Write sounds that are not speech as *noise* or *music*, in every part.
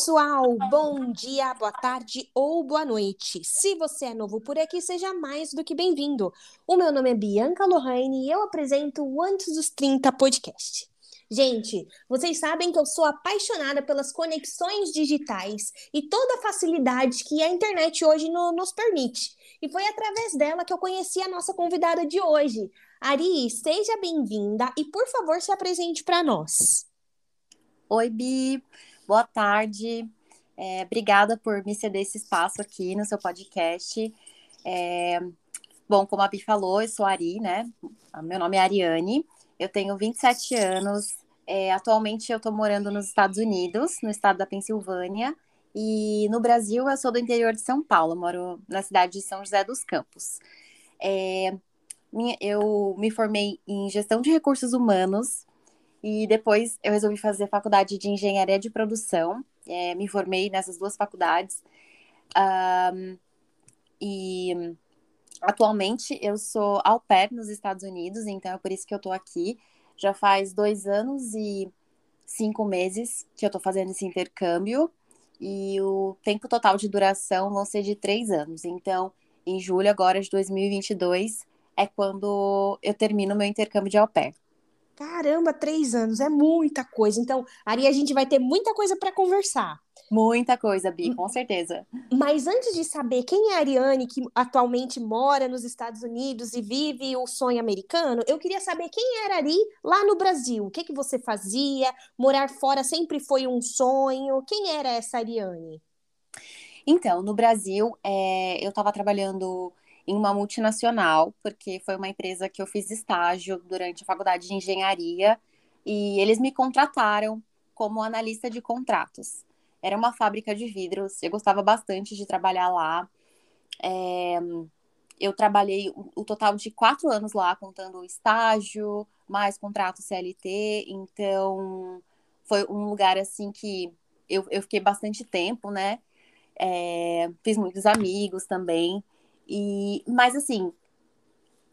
pessoal! Bom dia, boa tarde ou boa noite. Se você é novo por aqui, seja mais do que bem-vindo. O meu nome é Bianca Lohane e eu apresento o Antes dos 30 podcast. Gente, vocês sabem que eu sou apaixonada pelas conexões digitais e toda a facilidade que a internet hoje no, nos permite. E foi através dela que eu conheci a nossa convidada de hoje. Ari, seja bem-vinda e, por favor, se apresente para nós. Oi, Bi. Boa tarde. É, obrigada por me ceder esse espaço aqui no seu podcast. É, bom, como a Bi falou, eu sou Ari, né? Meu nome é Ariane, eu tenho 27 anos. É, atualmente eu estou morando nos Estados Unidos, no estado da Pensilvânia. E no Brasil eu sou do interior de São Paulo, moro na cidade de São José dos Campos. É, eu me formei em gestão de recursos humanos e depois eu resolvi fazer faculdade de engenharia de produção. É, me formei nessas duas faculdades. Um, e atualmente eu sou au pair nos Estados Unidos, então é por isso que eu estou aqui. Já faz dois anos e cinco meses que eu estou fazendo esse intercâmbio. E o tempo total de duração vão ser de três anos. Então, em julho agora de 2022 é quando eu termino meu intercâmbio de au pair. Caramba, três anos é muita coisa. Então, Ari, a gente vai ter muita coisa para conversar. Muita coisa, Bi, com certeza. Mas antes de saber quem é a Ariane, que atualmente mora nos Estados Unidos e vive o sonho americano, eu queria saber quem era Ari lá no Brasil. O que, que você fazia? Morar fora sempre foi um sonho? Quem era essa Ariane? Então, no Brasil, é, eu estava trabalhando em uma multinacional, porque foi uma empresa que eu fiz estágio durante a faculdade de engenharia e eles me contrataram como analista de contratos. Era uma fábrica de vidros, eu gostava bastante de trabalhar lá. É, eu trabalhei o, total de quatro anos lá, contando estágio, mais contrato CLT, então foi um lugar assim que eu, eu fiquei bastante tempo, né? É, fiz muitos amigos também. E, mas assim,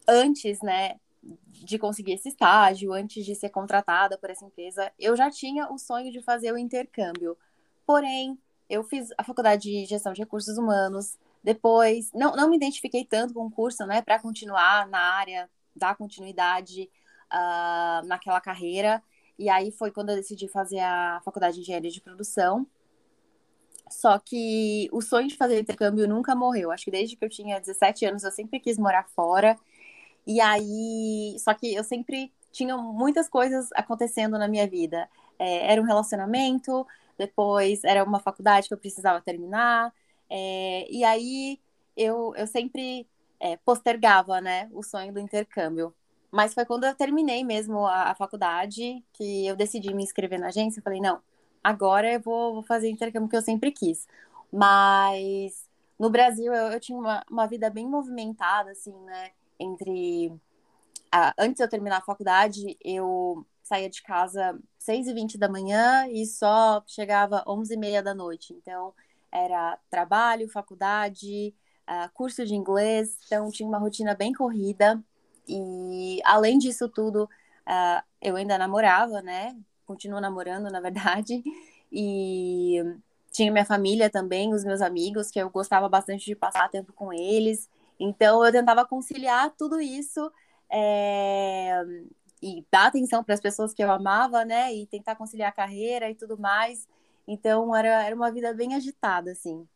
antes, né, de conseguir esse estágio, antes de ser contratada por essa empresa, eu já tinha o sonho de fazer o intercâmbio. Porém, eu fiz a faculdade de gestão de recursos humanos, depois não, não me identifiquei tanto com o curso, né, para continuar na área, dar continuidade uh, naquela carreira. E aí foi quando eu decidi fazer a faculdade de engenharia de produção. Só que o sonho de fazer intercâmbio nunca morreu. Acho que desde que eu tinha 17 anos eu sempre quis morar fora. E aí, só que eu sempre tinha muitas coisas acontecendo na minha vida. É, era um relacionamento, depois era uma faculdade que eu precisava terminar. É, e aí eu, eu sempre é, postergava, né, o sonho do intercâmbio. Mas foi quando eu terminei mesmo a, a faculdade que eu decidi me inscrever na agência. Eu falei, não, agora eu vou, vou fazer intercâmbio que eu sempre quis. Mas no Brasil eu, eu tinha uma, uma vida bem movimentada, assim, né? Entre. A, antes de eu terminar a faculdade, eu saía de casa 6h20 da manhã e só chegava 11h30 da noite. Então, era trabalho, faculdade, uh, curso de inglês, então tinha uma rotina bem corrida. E além disso tudo, uh, eu ainda namorava, né? Continuo namorando, na verdade. E tinha minha família também, os meus amigos, que eu gostava bastante de passar tempo com eles. Então eu tentava conciliar tudo isso é... e dar atenção para as pessoas que eu amava, né? E tentar conciliar a carreira e tudo mais. Então era, era uma vida bem agitada, assim.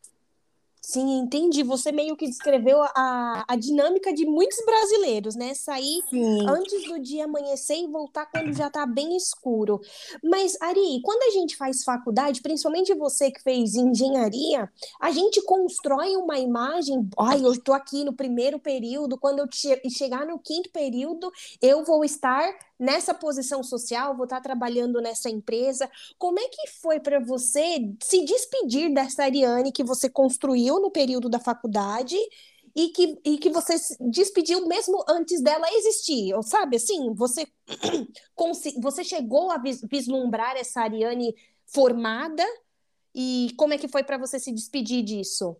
Sim, entendi. Você meio que descreveu a, a dinâmica de muitos brasileiros, né? Sair Sim. antes do dia amanhecer e voltar quando já tá bem escuro. Mas, Ari, quando a gente faz faculdade, principalmente você que fez engenharia, a gente constrói uma imagem. Ai, eu tô aqui no primeiro período, quando eu chegar no quinto período, eu vou estar nessa posição social, vou estar trabalhando nessa empresa. Como é que foi para você se despedir dessa Ariane que você construiu no período da faculdade e que, e que você se despediu mesmo antes dela existir? Sabe assim, você, *clears throat* você chegou a vislumbrar essa Ariane formada e como é que foi para você se despedir disso?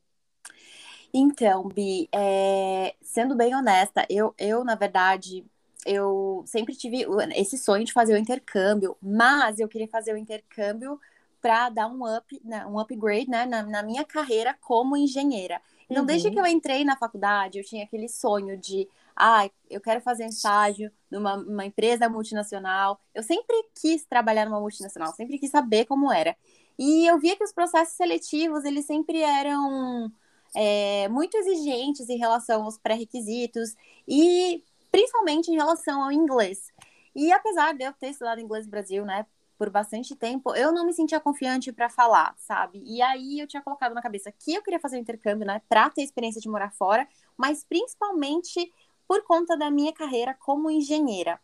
Então, Bi, é, sendo bem honesta, eu, eu, na verdade, eu sempre tive esse sonho de fazer o intercâmbio, mas eu queria fazer o intercâmbio para dar um up, né, um upgrade, né, na, na, minha carreira como engenheira. Então, uhum. desde que eu entrei na faculdade, eu tinha aquele sonho de, ah, eu quero fazer um estágio numa empresa multinacional. Eu sempre quis trabalhar numa multinacional, sempre quis saber como era. E eu via que os processos seletivos, eles sempre eram é, muito exigentes em relação aos pré-requisitos e principalmente em relação ao inglês. E apesar de eu ter estudado inglês no Brasil, né, por bastante tempo, eu não me sentia confiante para falar, sabe? E aí eu tinha colocado na cabeça que eu queria fazer o intercâmbio, né, para ter experiência de morar fora, mas principalmente por conta da minha carreira como engenheira.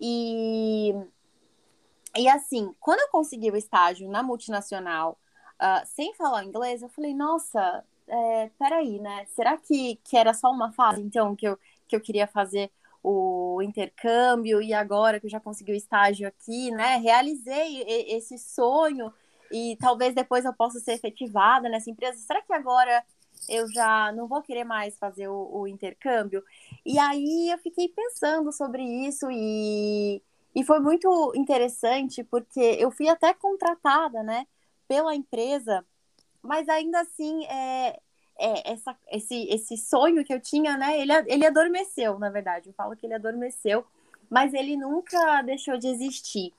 E e assim, quando eu consegui o estágio na multinacional, uh, sem falar inglês, eu falei, nossa, é, peraí, né? Será que, que era só uma fase, então, que eu, que eu queria fazer o intercâmbio e agora que eu já consegui o estágio aqui, né? Realizei esse sonho e talvez depois eu possa ser efetivada nessa empresa. Será que agora eu já não vou querer mais fazer o, o intercâmbio? E aí eu fiquei pensando sobre isso e, e foi muito interessante porque eu fui até contratada, né, pela empresa, mas ainda assim é, é, essa, esse, esse sonho que eu tinha, né? Ele, ele adormeceu, na verdade. Eu falo que ele adormeceu, mas ele nunca deixou de existir.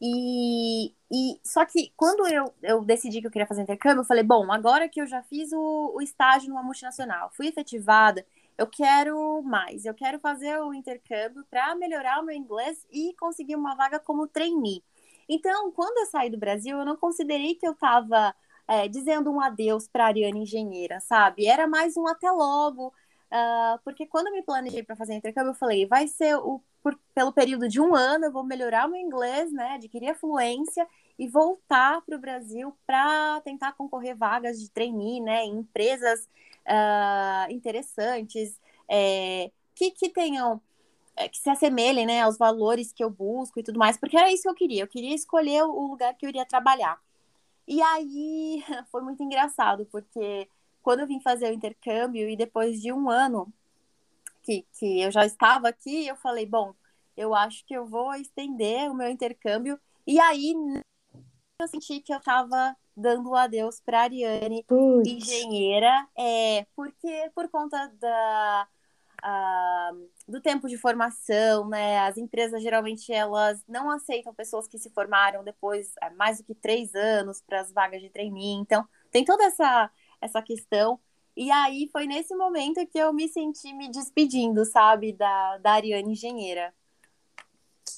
E, e só que quando eu, eu decidi que eu queria fazer intercâmbio, eu falei, bom, agora que eu já fiz o, o estágio numa multinacional, fui efetivada, eu quero mais, eu quero fazer o intercâmbio para melhorar o meu inglês e conseguir uma vaga como trainee. Então, quando eu saí do Brasil, eu não considerei que eu estava é, dizendo um adeus para a Ariane Engenheira, sabe? Era mais um até logo, uh, porque quando eu me planejei para fazer intercâmbio, eu falei, vai ser o, por, pelo período de um ano, eu vou melhorar meu inglês, né? Adquirir a fluência e voltar para o Brasil para tentar concorrer vagas de trainee, né? Em empresas uh, interessantes, é, que, que tenham é, que se assemelhem né, aos valores que eu busco e tudo mais, porque era isso que eu queria. Eu queria escolher o lugar que eu iria trabalhar. E aí *laughs* foi muito engraçado, porque quando eu vim fazer o intercâmbio e depois de um ano que, que eu já estava aqui, eu falei, bom, eu acho que eu vou estender o meu intercâmbio. E aí eu senti que eu estava dando o adeus para Ariane, Puts. engenheira, é, porque por conta da uh, do tempo de formação, né? As empresas geralmente elas não aceitam pessoas que se formaram depois é, mais do que três anos para as vagas de trainee. Então, tem toda essa, essa questão. E aí foi nesse momento que eu me senti me despedindo, sabe, da, da Ariane Engenheira.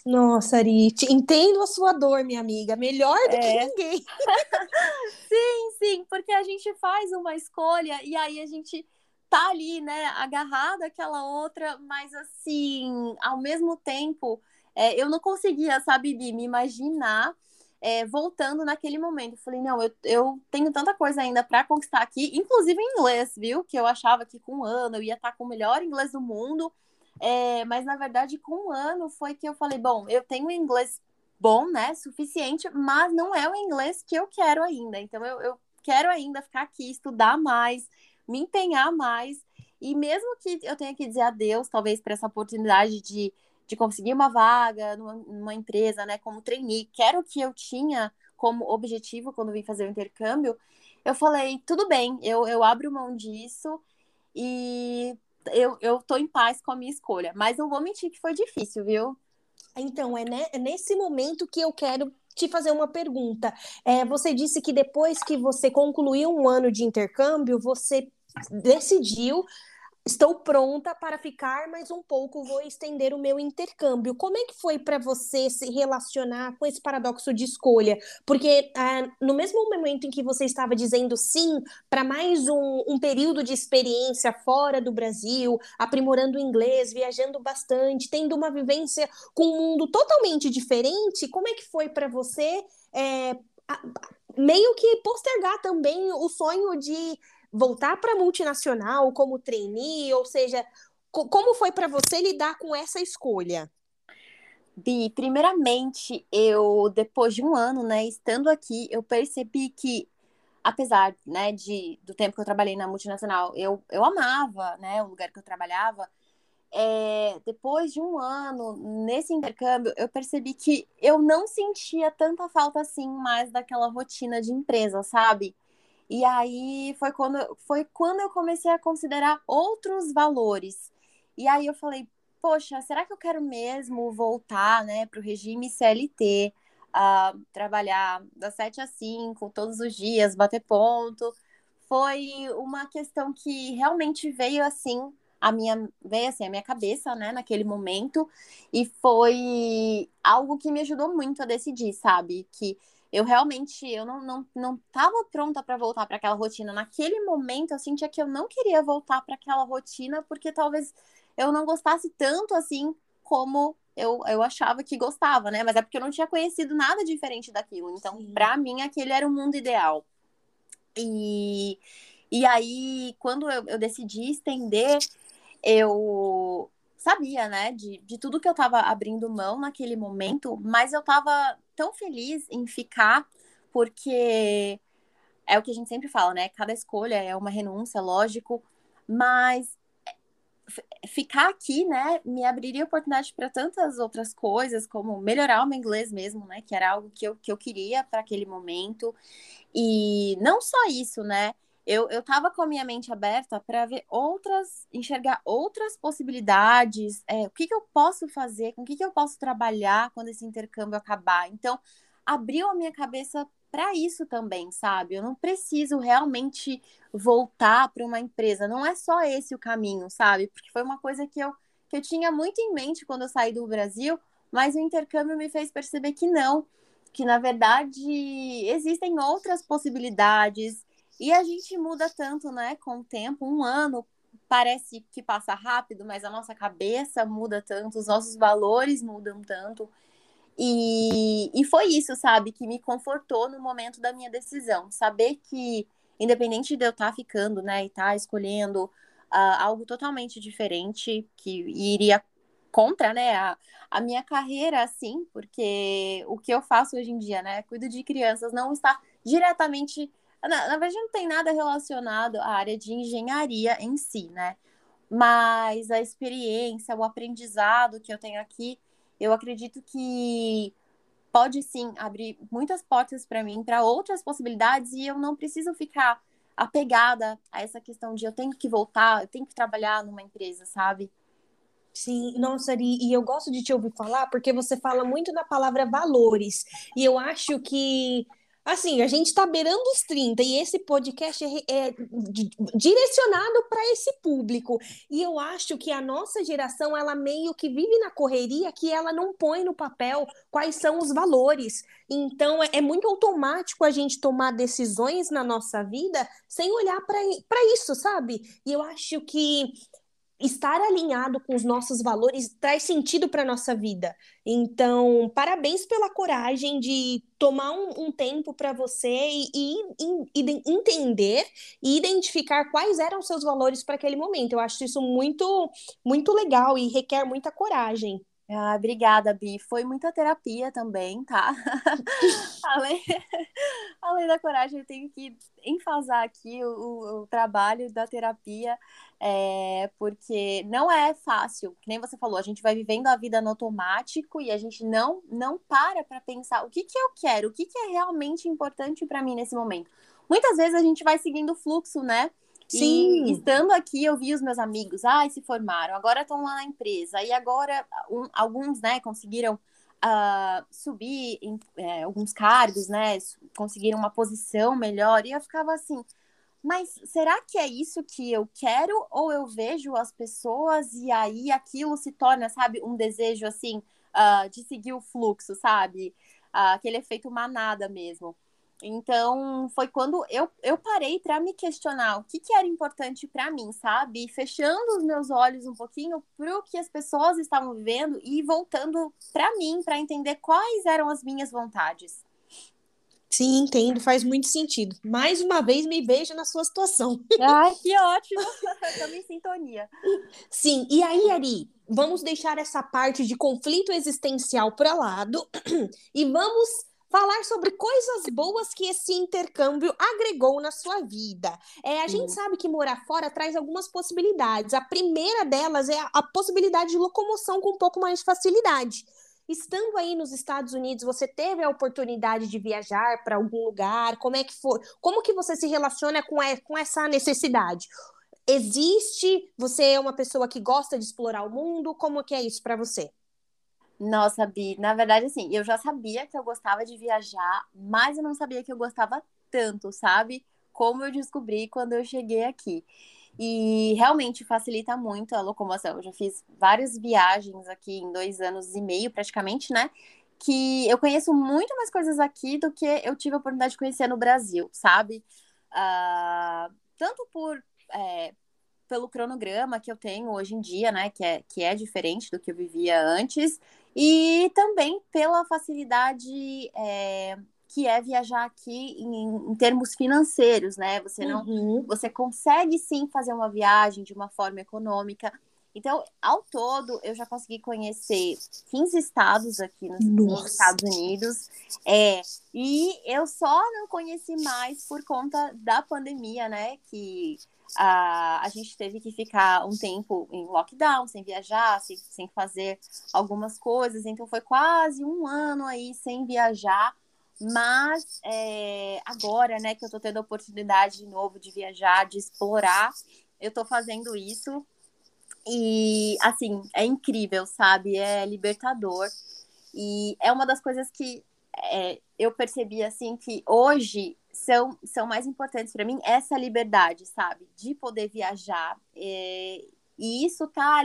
Nossa, Ari, entendo a sua dor, minha amiga, melhor do é. que ninguém. *laughs* sim, sim, porque a gente faz uma escolha e aí a gente tá ali, né, agarrada àquela outra, mas assim, ao mesmo tempo, é, eu não conseguia, sabe, Bi, me imaginar é, voltando naquele momento. falei, não, eu, eu tenho tanta coisa ainda para conquistar aqui, inclusive em inglês, viu? Que eu achava que com um ano eu ia estar tá com o melhor inglês do mundo. É, mas na verdade, com um ano foi que eu falei, bom, eu tenho inglês bom, né? Suficiente, mas não é o inglês que eu quero ainda. Então eu, eu quero ainda ficar aqui, estudar mais, me empenhar mais. E mesmo que eu tenha que dizer adeus, talvez, para essa oportunidade de, de conseguir uma vaga numa, numa empresa, né, como trainee, que era o que eu tinha como objetivo quando vim fazer o intercâmbio, eu falei, tudo bem, eu, eu abro mão disso e eu, eu tô em paz com a minha escolha. Mas não vou mentir que foi difícil, viu? Então, é, né, é nesse momento que eu quero te fazer uma pergunta. É, você disse que depois que você concluiu um ano de intercâmbio, você decidiu Estou pronta para ficar mais um pouco, vou estender o meu intercâmbio. Como é que foi para você se relacionar com esse paradoxo de escolha? Porque ah, no mesmo momento em que você estava dizendo sim para mais um, um, período de experiência fora do Brasil, aprimorando o inglês, viajando bastante, tendo uma vivência com um mundo totalmente diferente, como é que foi para você é, meio que postergar também o sonho de voltar para multinacional como trainee, ou seja, co como foi para você lidar com essa escolha? Bi, primeiramente, eu depois de um ano, né, estando aqui, eu percebi que apesar, né, de do tempo que eu trabalhei na multinacional, eu, eu amava, né, o lugar que eu trabalhava, é, depois de um ano nesse intercâmbio, eu percebi que eu não sentia tanta falta assim mais daquela rotina de empresa, sabe? E aí foi quando, foi quando eu comecei a considerar outros valores. E aí eu falei, poxa, será que eu quero mesmo voltar né, para o regime CLT, uh, trabalhar das 7 às 5, todos os dias, bater ponto? Foi uma questão que realmente veio assim a minha veio assim a minha cabeça, né, naquele momento, e foi algo que me ajudou muito a decidir, sabe? Que eu realmente eu não não, não tava pronta para voltar para aquela rotina. Naquele momento eu sentia que eu não queria voltar para aquela rotina porque talvez eu não gostasse tanto assim como eu, eu achava que gostava, né? Mas é porque eu não tinha conhecido nada diferente daquilo. Então, para mim, aquele era o mundo ideal. E, e aí, quando eu, eu decidi estender eu sabia, né, de, de tudo que eu estava abrindo mão naquele momento, mas eu estava tão feliz em ficar, porque é o que a gente sempre fala, né? Cada escolha é uma renúncia, lógico, mas ficar aqui, né, me abriria oportunidade para tantas outras coisas, como melhorar o meu inglês mesmo, né, que era algo que eu, que eu queria para aquele momento. E não só isso, né? Eu, eu tava com a minha mente aberta para ver outras, enxergar outras possibilidades, é, o que, que eu posso fazer, com o que, que eu posso trabalhar quando esse intercâmbio acabar. Então, abriu a minha cabeça para isso também, sabe? Eu não preciso realmente voltar para uma empresa, não é só esse o caminho, sabe? Porque foi uma coisa que eu, que eu tinha muito em mente quando eu saí do Brasil, mas o intercâmbio me fez perceber que não, que na verdade existem outras possibilidades e a gente muda tanto, né, com o tempo. Um ano parece que passa rápido, mas a nossa cabeça muda tanto, os nossos valores mudam tanto. E, e foi isso, sabe, que me confortou no momento da minha decisão. Saber que, independente de eu estar tá ficando, né, e estar tá escolhendo uh, algo totalmente diferente, que iria contra, né, a, a minha carreira, assim, porque o que eu faço hoje em dia, né, cuido de crianças, não está diretamente na, na verdade, não tem nada relacionado à área de engenharia em si, né? Mas a experiência, o aprendizado que eu tenho aqui, eu acredito que pode sim abrir muitas portas para mim, para outras possibilidades, e eu não preciso ficar apegada a essa questão de eu tenho que voltar, eu tenho que trabalhar numa empresa, sabe? Sim, nossa, Ari, e eu gosto de te ouvir falar porque você fala muito na palavra valores. E eu acho que Assim, a gente está beirando os 30 e esse podcast é, é direcionado para esse público. E eu acho que a nossa geração, ela meio que vive na correria que ela não põe no papel quais são os valores. Então, é, é muito automático a gente tomar decisões na nossa vida sem olhar para isso, sabe? E eu acho que estar alinhado com os nossos valores traz sentido para nossa vida. Então, parabéns pela coragem de tomar um, um tempo para você e, e, e, entender e identificar quais eram seus valores para aquele momento. Eu acho isso muito, muito legal e requer muita coragem. Ah, obrigada, Bi. Foi muita terapia também, tá? *laughs* além, além da coragem, eu tenho que enfasar aqui o, o trabalho da terapia, é, porque não é fácil. Que nem você falou, a gente vai vivendo a vida no automático e a gente não, não para para pensar o que, que eu quero, o que, que é realmente importante para mim nesse momento. Muitas vezes a gente vai seguindo o fluxo, né? Sim. E estando aqui, eu vi os meus amigos, ai, se formaram, agora estão lá na empresa, e agora um, alguns, né, conseguiram uh, subir em é, alguns cargos, né, conseguiram uma posição melhor, e eu ficava assim, mas será que é isso que eu quero, ou eu vejo as pessoas e aí aquilo se torna, sabe, um desejo, assim, uh, de seguir o fluxo, sabe? Uh, aquele efeito manada mesmo. Então, foi quando eu, eu parei para me questionar o que, que era importante para mim, sabe? fechando os meus olhos um pouquinho para o que as pessoas estavam vivendo e voltando para mim, para entender quais eram as minhas vontades. Sim, entendo, faz muito sentido. Mais uma vez me vejo na sua situação. *laughs* Ai, que ótimo! *laughs* Estamos em sintonia. Sim, e aí, Ari, vamos deixar essa parte de conflito existencial para lado *clears throat* e vamos falar sobre coisas boas que esse intercâmbio agregou na sua vida. É, a gente sabe que morar fora traz algumas possibilidades. A primeira delas é a possibilidade de locomoção com um pouco mais de facilidade. Estando aí nos Estados Unidos, você teve a oportunidade de viajar para algum lugar? Como é que foi? Como que você se relaciona com, com essa necessidade? Existe? Você é uma pessoa que gosta de explorar o mundo? Como que é isso para você? Nossa, Bi, na verdade, assim, eu já sabia que eu gostava de viajar, mas eu não sabia que eu gostava tanto, sabe? Como eu descobri quando eu cheguei aqui. E realmente facilita muito a locomoção. Eu já fiz várias viagens aqui em dois anos e meio, praticamente, né? Que eu conheço muito mais coisas aqui do que eu tive a oportunidade de conhecer no Brasil, sabe? Uh, tanto por é, pelo cronograma que eu tenho hoje em dia, né? Que é, que é diferente do que eu vivia antes, e também pela facilidade é, que é viajar aqui em, em, termos financeiros, né? Você não, uhum. você consegue sim fazer uma viagem de uma forma econômica. Então, ao todo, eu já consegui conhecer 15 estados aqui nos, nos Estados Unidos. É, e eu só não conheci mais por conta da pandemia, né? Que a, a gente teve que ficar um tempo em lockdown, sem viajar, sem, sem fazer algumas coisas. Então foi quase um ano aí sem viajar. Mas é, agora, né, que eu tô tendo a oportunidade de novo de viajar, de explorar, eu tô fazendo isso. E, assim, é incrível, sabe? É libertador. E é uma das coisas que é, eu percebi, assim, que hoje são, são mais importantes para mim essa liberdade, sabe? De poder viajar. É, e isso tá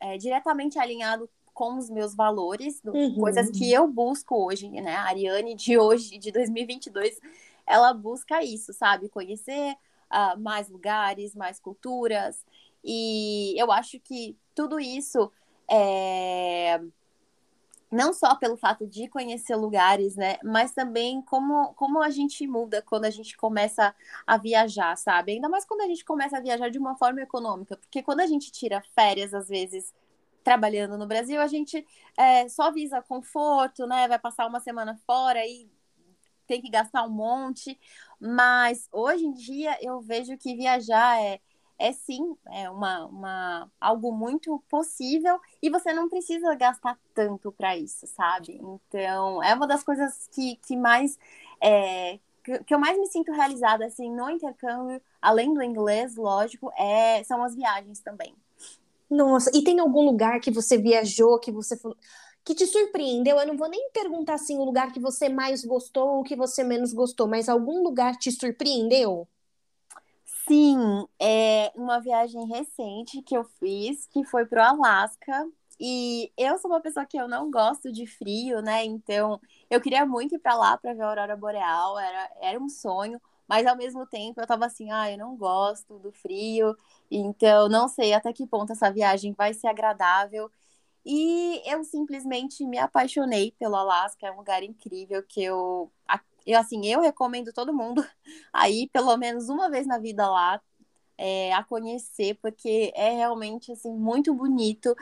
é, diretamente alinhado com os meus valores, uhum. coisas que eu busco hoje, né? A Ariane de hoje, de 2022, ela busca isso, sabe? Conhecer uh, mais lugares, mais culturas. E eu acho que tudo isso é não só pelo fato de conhecer lugares, né, mas também como, como a gente muda quando a gente começa a viajar, sabe? Ainda mais quando a gente começa a viajar de uma forma econômica, porque quando a gente tira férias, às vezes, trabalhando no Brasil, a gente é, só visa conforto, né, vai passar uma semana fora e tem que gastar um monte, mas hoje em dia eu vejo que viajar é é sim é uma, uma, algo muito possível e você não precisa gastar tanto para isso, sabe? Então, é uma das coisas que, que mais. É, que eu mais me sinto realizada assim no intercâmbio, além do inglês, lógico, é, são as viagens também. Nossa, e tem algum lugar que você viajou, que você que te surpreendeu? Eu não vou nem perguntar assim o lugar que você mais gostou ou que você menos gostou, mas algum lugar te surpreendeu? Sim, é uma viagem recente que eu fiz, que foi para o Alasca. E eu sou uma pessoa que eu não gosto de frio, né? Então, eu queria muito ir para lá para ver a aurora boreal, era, era um sonho, mas ao mesmo tempo eu tava assim, ah, eu não gosto do frio, então não sei até que ponto essa viagem vai ser agradável. E eu simplesmente me apaixonei pelo Alasca, é um lugar incrível que eu eu, assim, eu recomendo todo mundo *laughs* aí, pelo menos uma vez na vida lá, é, a conhecer, porque é realmente, assim, muito bonito.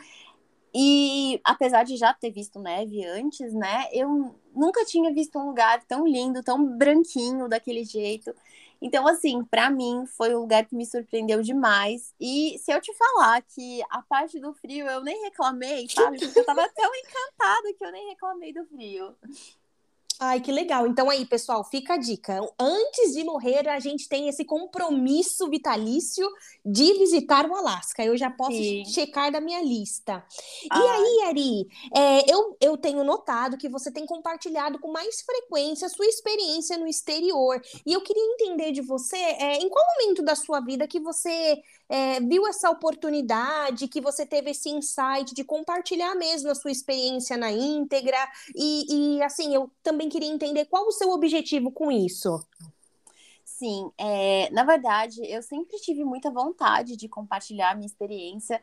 E apesar de já ter visto neve antes, né, eu nunca tinha visto um lugar tão lindo, tão branquinho daquele jeito. Então, assim, para mim foi um lugar que me surpreendeu demais. E se eu te falar que a parte do frio eu nem reclamei, sabe? Porque eu tava tão encantada que eu nem reclamei do frio. Ai, que legal. Então aí, pessoal, fica a dica. Antes de morrer, a gente tem esse compromisso vitalício de visitar o Alasca. Eu já posso Sim. checar da minha lista. Ai. E aí, Ari, é, eu, eu tenho notado que você tem compartilhado com mais frequência a sua experiência no exterior. E eu queria entender de você, é, em qual momento da sua vida que você é, viu essa oportunidade, que você teve esse insight de compartilhar mesmo a sua experiência na íntegra. E, e assim, eu também queria entender qual o seu objetivo com isso. Sim, é, na verdade, eu sempre tive muita vontade de compartilhar minha experiência,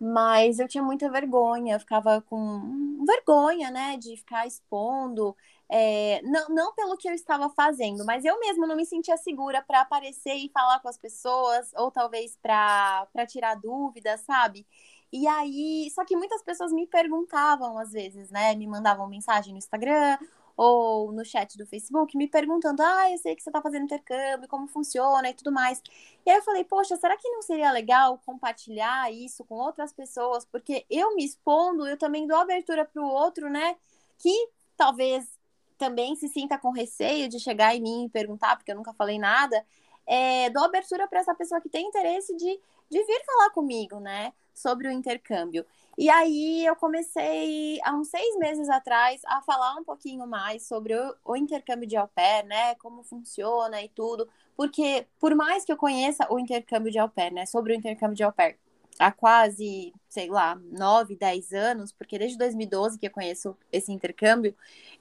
mas eu tinha muita vergonha, eu ficava com vergonha, né, de ficar expondo, é, não, não pelo que eu estava fazendo, mas eu mesma não me sentia segura para aparecer e falar com as pessoas, ou talvez para tirar dúvidas, sabe? E aí, só que muitas pessoas me perguntavam às vezes, né? Me mandavam mensagem no Instagram, ou no chat do Facebook me perguntando: ah, eu sei que você está fazendo intercâmbio, como funciona e tudo mais. E aí eu falei: poxa, será que não seria legal compartilhar isso com outras pessoas? Porque eu me expondo, eu também dou abertura para o outro, né? Que talvez também se sinta com receio de chegar em mim e perguntar, porque eu nunca falei nada. É, dou abertura para essa pessoa que tem interesse de, de vir falar comigo, né? Sobre o intercâmbio. E aí eu comecei, há uns seis meses atrás, a falar um pouquinho mais sobre o, o, intercâmbio de au pair, né? Como funciona e tudo. Porque, por mais que eu conheça o intercâmbio de au pair, né? Sobre o intercâmbio de au pair, há quase, sei lá, nove, dez anos, porque desde 2012 que eu conheço esse intercâmbio,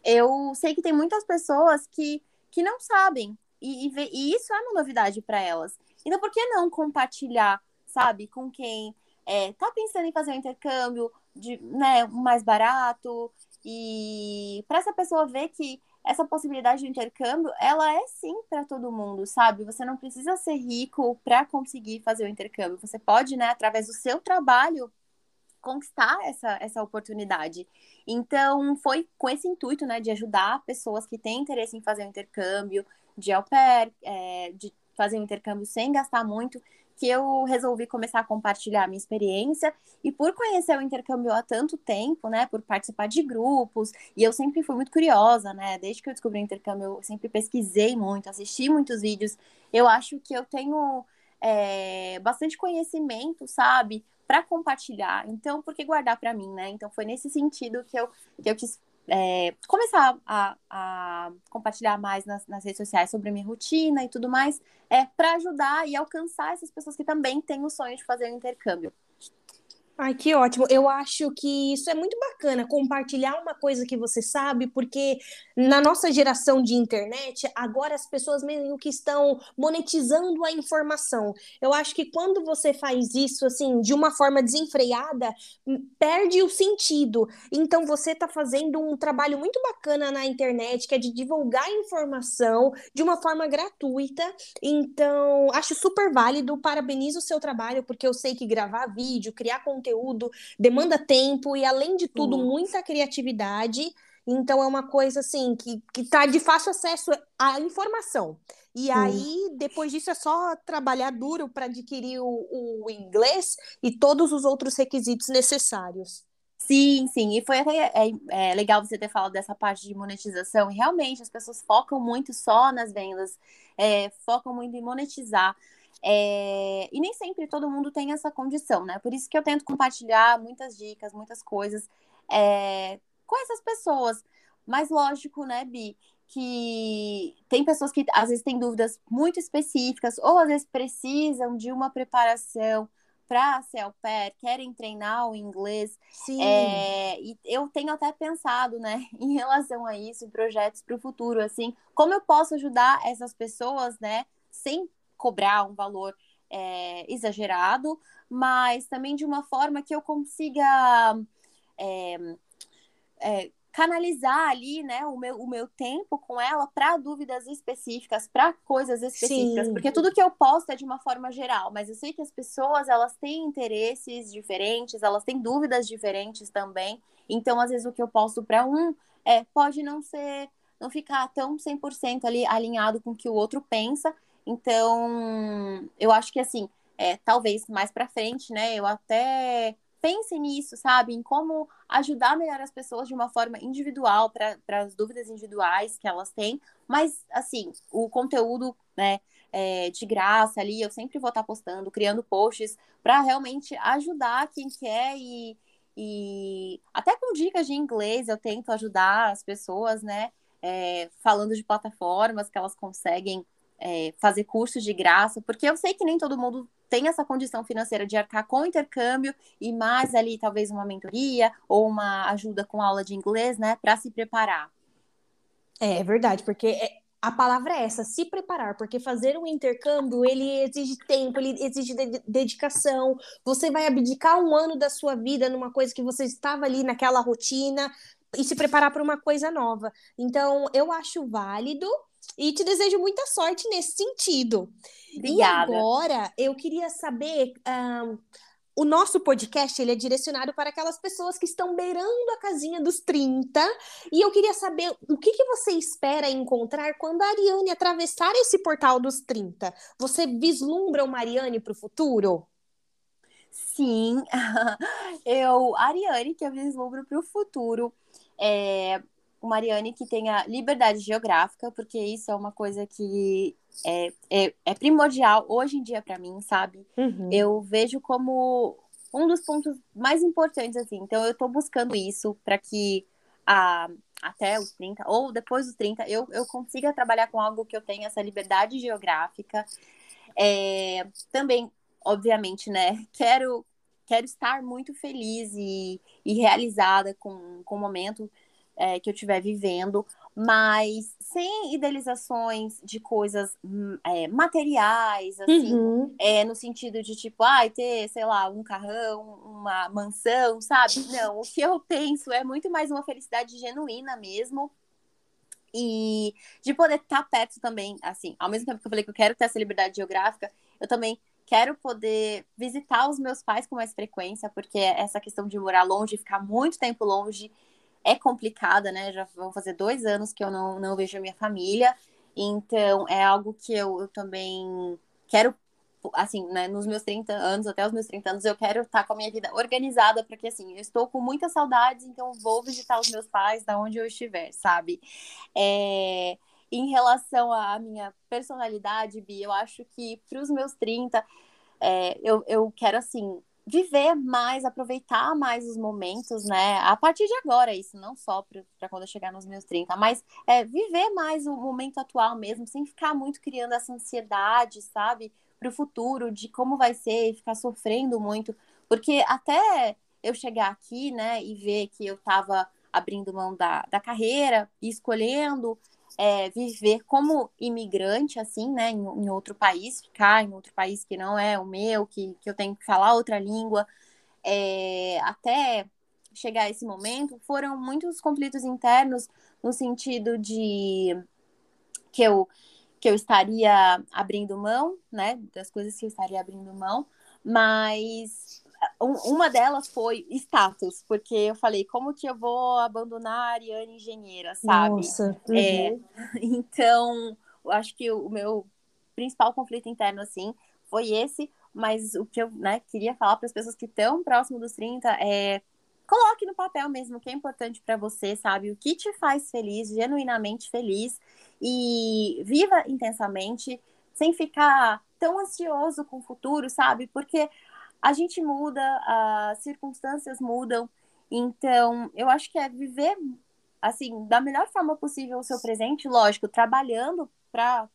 eu sei que tem muitas pessoas que, que não sabem. E, e, e isso é uma novidade para elas. Então, por que não compartilhar, sabe, com quem é, tá pensando em fazer um intercâmbio de, né, mais barato e para essa pessoa ver que essa possibilidade de intercâmbio, ela é sim para todo mundo, sabe? Você não precisa ser rico para conseguir fazer o intercâmbio. Você pode, né, através do seu trabalho, conquistar essa, essa oportunidade. Então, foi com esse intuito, né, de ajudar pessoas que têm interesse em fazer o intercâmbio, de au pair, é, de fazer um intercâmbio sem gastar muito, que eu resolvi começar a compartilhar a minha experiência e por conhecer o intercâmbio há tanto tempo, né, por participar de grupos, e eu sempre fui muito curiosa, né, desde que eu descobri o intercâmbio, eu sempre pesquisei muito, assisti muitos vídeos, eu acho que eu tenho é, bastante conhecimento, sabe, para compartilhar, então por que guardar para mim, né, então foi nesse sentido que eu, que eu quis é, começar a, a, compartilhar mais nas, nas, redes sociais sobre minha rotina e tudo mais, é para ajudar e alcançar essas pessoas que também têm o sonho de fazer um intercâmbio. Ai, que ótimo. Eu acho que isso é muito bacana, compartilhar uma coisa que você sabe, porque na nossa geração de internet, agora as pessoas meio que estão monetizando a informação. Eu acho que quando você faz isso, assim, de uma forma desenfreada, hum, perde o sentido. Então, você está fazendo um trabalho muito bacana na internet, que é de divulgar informação de uma forma gratuita. Então, acho super válido, parabenizo o seu trabalho, porque eu sei que gravar vídeo, criar conteúdo, conteúdo, demanda tempo e, além de tudo, uhum. muita criatividade. Então é uma coisa assim que, que tá de fácil acesso à informação. E aí, depois disso, é só trabalhar duro para adquirir o, o, inglês e todos os outros requisitos necessários. Sim, sim. E foi até é, é legal você ter falado dessa parte de monetização. E realmente as pessoas focam muito só nas vendas, é, focam muito em monetizar. É, e nem sempre todo mundo tem essa condição, né? Por isso que eu tento compartilhar muitas dicas, muitas coisas é, com essas pessoas. Mas lógico, né, Bi, que tem pessoas que às vezes têm dúvidas muito específicas, ou às vezes precisam de uma preparação para ser au pair, querem treinar o inglês. Sim. É, e eu tenho até pensado, né, *laughs* em relação a isso, projetos para o futuro, assim, como eu posso ajudar essas pessoas, né, sem cobrar um valor é, exagerado, mas também de uma forma que eu consiga é, é, canalizar ali, né, o meu, o meu tempo com ela para dúvidas específicas, para coisas específicas, Sim. porque tudo que eu posto é de uma forma geral, mas eu sei que as pessoas, elas têm interesses diferentes, elas têm dúvidas diferentes também, então às vezes o que eu posto para um é, pode não ser, não ficar tão 100% ali alinhado com o que o outro pensa, então, eu acho que assim, é, talvez mais para frente, né, eu até pense nisso, sabe, em como ajudar melhor as pessoas de uma forma individual para as dúvidas individuais que elas têm, mas assim, o conteúdo, né, é, de graça ali, eu sempre vou estar tá postando, criando posts para realmente ajudar quem quer e, e até com dicas de inglês eu tento ajudar as pessoas, né, é, falando de plataformas que elas conseguem é, fazer cursos de graça, porque eu sei que nem todo mundo tem essa condição financeira de arcar com intercâmbio e mais ali talvez uma mentoria ou uma ajuda com aula de inglês, né, para se preparar. É, é verdade, porque é, a palavra é essa, se preparar, porque fazer um intercâmbio, ele exige tempo, ele exige de dedicação, você vai abdicar um ano da sua vida numa coisa que você estava ali naquela rotina e se preparar para uma coisa nova. Então, eu acho válido, e te desejo muita sorte nesse sentido. Obrigada. E agora eu queria saber um, o nosso podcast ele é direcionado para aquelas pessoas que estão beirando a casinha dos 30. E eu queria saber o que, que você espera encontrar quando a Ariane atravessar esse portal dos 30. Você vislumbra uma Ariane para o futuro? Sim, *laughs* eu, Ariane, que eu vislumbro para o futuro, é uma Ariane que tenha liberdade geográfica, porque isso é uma coisa que é, é, é primordial hoje em dia para mim, sabe? Uhum. Eu vejo como um dos pontos mais importantes, assim. Então, eu estou buscando isso para que a, até os 30, ou depois dos 30, eu, eu consiga trabalhar com algo que eu tenha essa liberdade geográfica. É, também obviamente, né, quero quero estar muito feliz e, e realizada com, com o momento é, que eu estiver vivendo, mas sem idealizações de coisas hum, é, materiais, assim, uhum. é, no sentido de tipo, ai, ah, ter, sei lá, um carrão, uma mansão, sabe? Não, o que eu penso é muito mais uma felicidade genuína mesmo. E de poder estar perto também, assim, ao mesmo tempo que eu falei que eu quero ter essa liberdade geográfica, eu também Quero poder visitar os meus pais com mais frequência, porque essa questão de morar longe, ficar muito tempo longe, é complicada, né? Já vão fazer dois anos que eu não, não vejo a minha família. Então, é algo que eu, eu também quero, assim, né, nos meus 30 anos, até os meus 30 anos, eu quero estar com a minha vida organizada, porque, assim, eu estou com muitas saudades, então vou visitar os meus pais da onde eu estiver, sabe? É em relação à minha personalidade, Bi, eu acho que para os meus 30, é, eu, eu quero, assim, viver mais, aproveitar mais os momentos, né? A partir de agora, isso, não só para quando eu chegar nos meus 30, mas é, viver mais o momento atual mesmo, sem ficar muito criando essa ansiedade, sabe? Para o futuro, de como vai ser, e ficar sofrendo muito. Porque até eu chegar aqui, né, e ver que eu estava abrindo mão da, da carreira e escolhendo é, viver como imigrante, assim, né, em, em, outro país, ficar em outro país que não é o meu, que, que eu tenho que falar outra língua, é, até chegar a esse momento, foram muitos conflitos internos no sentido de que eu, que eu estaria abrindo mão, né, das coisas que eu estaria abrindo mão, mas uma delas foi status, porque eu falei, como que eu vou abandonar a Ariane engenheira, sabe? Nossa, é, uhum. é, *laughs* então, eu acho que o meu principal conflito interno, assim, foi esse, mas o que eu né, queria falar para as pessoas que estão próximo dos 30 é coloque no papel mesmo o que é importante para você, sabe? O que te faz feliz, genuinamente feliz, e viva intensamente, sem ficar tão ansioso com o futuro, sabe? Porque a gente muda, as circunstâncias mudam. Então, eu acho que é viver assim, da melhor forma possível o seu presente, lógico, trabalhando para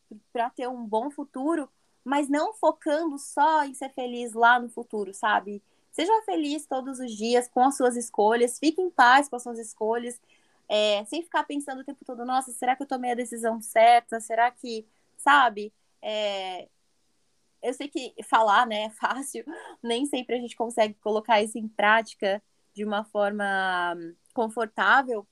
ter um bom futuro, mas não focando só em ser feliz lá no futuro, sabe? Seja feliz todos os dias com as suas escolhas, fique em paz com as suas escolhas, é, sem ficar pensando o tempo todo, nossa, será que eu tomei a decisão certa? Será que, sabe? É, eu sei que falar, né, é fácil, *laughs* nem sempre a gente consegue colocar isso em prática de uma forma confortável,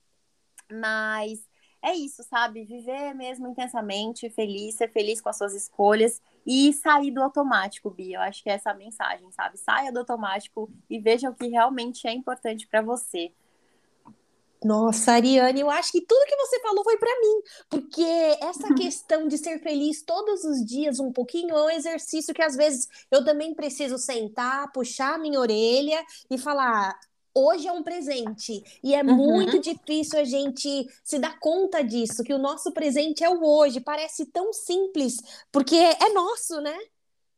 mas é isso, sabe? Viver mesmo intensamente, feliz, ser feliz com as suas escolhas e sair do automático, Bia. Eu acho que é essa a mensagem, sabe? Saia do automático e veja o que realmente é importante para você. Nossa, Ariane, eu acho que tudo que você falou foi para mim, porque essa *laughs* questão de ser feliz todos os dias um pouquinho é um exercício que às vezes eu também preciso sentar, puxar minha orelha e falar: hoje é um presente. E é uhum. muito difícil a gente se dar conta disso, que o nosso presente é o hoje. Parece tão simples, porque é nosso, né?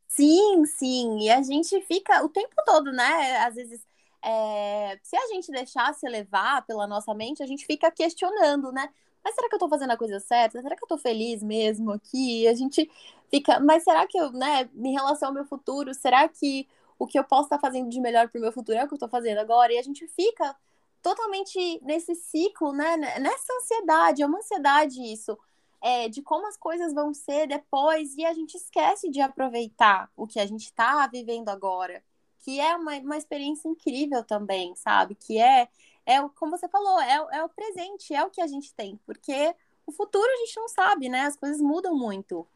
Sim, sim. E a gente fica o tempo todo, né? Às vezes é, se a gente deixasse levar pela nossa mente, a gente fica questionando, né? Mas será que eu tô fazendo a coisa certa? Será que eu tô feliz mesmo aqui? A gente fica, mas será que eu, né, em relação ao meu futuro, será que o que eu posso estar fazendo de melhor pro meu futuro é o que eu tô fazendo agora? E a gente fica totalmente nesse ciclo, né? Nessa ansiedade, é uma ansiedade isso. É, de como as coisas vão ser depois e a gente esquece de aproveitar o que a gente está vivendo agora que é uma, uma experiência incrível também, sabe? Que é, é como você falou, é, é o presente, é o que a gente tem, porque o futuro a gente não sabe, né? As coisas mudam muito.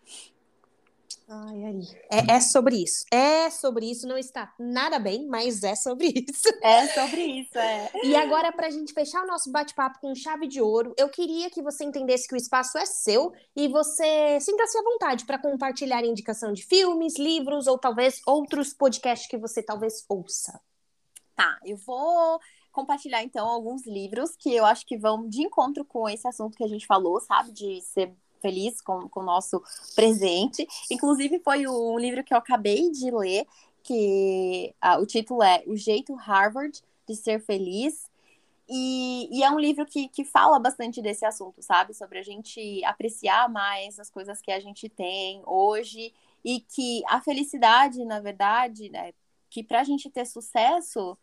Ai, Ari, é, é, sobre isso. É sobre isso. Não está nada bem, mas é sobre *laughs* isso. É sobre isso, é. E agora, para a gente fechar o nosso bate-papo com chave de ouro, eu queria que você entendesse que o espaço é seu e você sinta-se à vontade para compartilhar indicação de filmes, livros ou talvez outros podcasts que você talvez ouça. Tá, eu vou compartilhar então alguns livros que eu acho que vão de encontro com esse assunto que a gente falou, sabe? De ser feliz com, com o nosso presente. Inclusive, foi um livro que eu acabei de ler, que ah, o título é O Jeito Harvard de Ser Feliz. E, e, é um livro que, que fala bastante desse assunto, sabe? Sobre a gente apreciar mais as coisas que a gente tem hoje e que a felicidade, na verdade, né, que para a gente ter sucesso,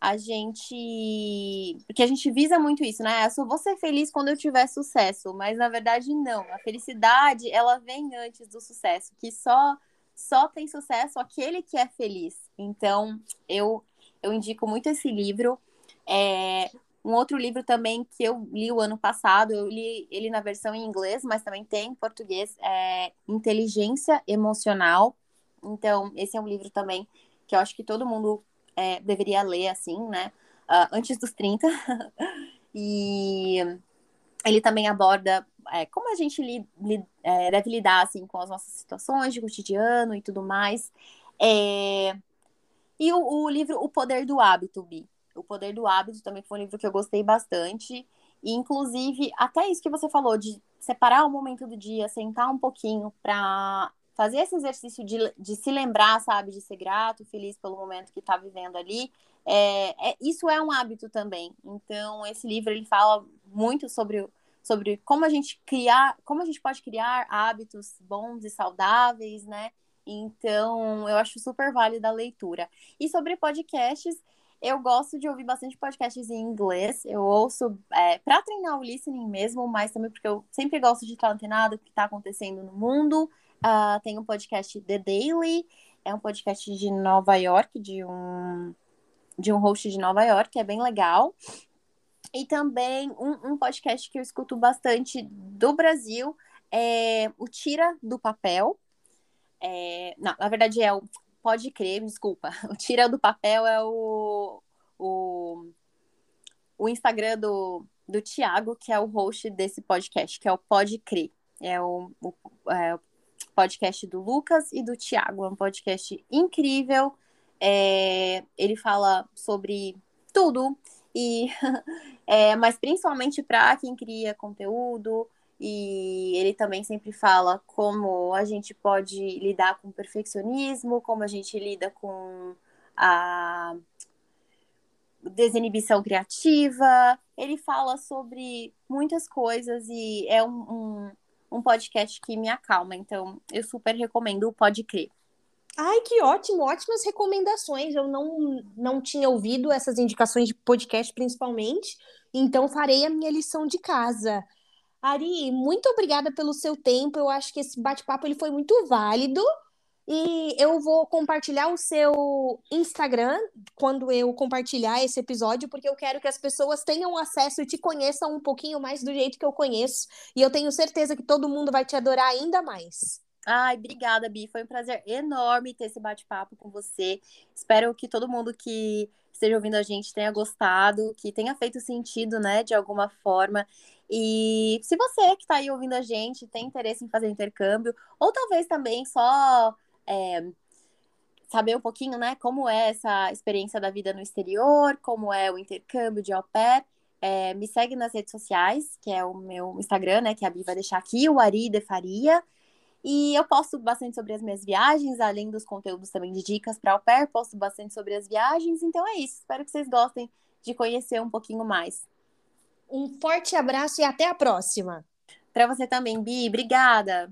a gente. Porque a gente visa muito isso, né? Eu só vou ser feliz quando eu tiver sucesso, mas na verdade não. A felicidade, ela vem antes do sucesso, que só só tem sucesso aquele que é feliz. Então, eu, eu indico muito esse livro. É, um outro livro também que eu li o ano passado, eu li ele na versão em inglês, mas também tem em português, é Inteligência Emocional. Então, esse é um livro também que eu acho que todo mundo é, deveria ler, assim, né? Uh, antes dos 30. *laughs* e ele também aborda é, como a gente li, li, é, deve lidar, assim, com as nossas situações de cotidiano e tudo mais. É... E o, o, livro O Poder do Hábito, Bi. O Poder do Hábito também foi um livro que eu gostei bastante. E, inclusive, até isso que você falou, de separar o momento do dia, sentar um pouquinho para fazer esse exercício de, de se lembrar, sabe, de ser grato, feliz pelo momento que está vivendo ali, é, é, isso é um hábito também. Então, esse livro ele fala muito sobre, sobre como a gente criar, como a gente pode criar hábitos bons e saudáveis, né? Então, eu acho super válida a leitura. E sobre podcasts, eu gosto de ouvir bastante podcasts em inglês. Eu ouço é, para treinar o listening mesmo, mas também porque eu sempre gosto de estar antenado o que está acontecendo no mundo. Uh, tem um podcast The Daily, é um podcast de Nova York, de um, de um host de Nova York, é bem legal. E também um, um podcast que eu escuto bastante do Brasil é o Tira do Papel. É, não, na verdade é o Pode Crer, desculpa. *laughs* O Tira do Papel é o, o, o Instagram do, do Tiago, que é o host desse podcast, que é o Pode Crer. É o, o, é o podcast do Lucas e do Tiago. É um podcast incrível. É, ele fala sobre tudo, e *laughs* é, mas principalmente para quem cria conteúdo. E ele também sempre fala como a gente pode lidar com o perfeccionismo, como a gente lida com a desinibição criativa. Ele fala sobre muitas coisas e é um, um um podcast que me acalma. Então, eu super recomendo o Pode Crer. Ai, que ótimo, ótimas recomendações. Eu não, não tinha ouvido essas indicações de podcast, principalmente, então farei a minha lição de casa. Ari, muito obrigada pelo seu tempo. Eu acho que esse bate-papo ele foi muito válido. E eu vou compartilhar o seu Instagram quando eu compartilhar esse episódio, porque eu quero que as pessoas tenham acesso e te conheçam um pouquinho mais do jeito que eu conheço. E eu tenho certeza que todo mundo vai te adorar ainda mais. Ai, obrigada, Bi. Foi um prazer enorme ter esse bate-papo com você. Espero que todo mundo que esteja ouvindo a gente tenha gostado, que tenha feito sentido, né, de alguma forma. E se você que está aí ouvindo a gente tem interesse em fazer intercâmbio, ou talvez também só é, saber um pouquinho, né, como é essa experiência da vida no exterior, como é o intercâmbio de au pair, é, me segue nas redes sociais, que é o meu Instagram, né, que a Bi vai deixar aqui, o Ari de Faria. E eu posto bastante sobre as minhas viagens, além dos conteúdos também de dicas para au pair, posto bastante sobre as viagens. Então é isso, espero que vocês gostem de conhecer um pouquinho mais. Um forte abraço e até a próxima. Para você também, Bi. Obrigada.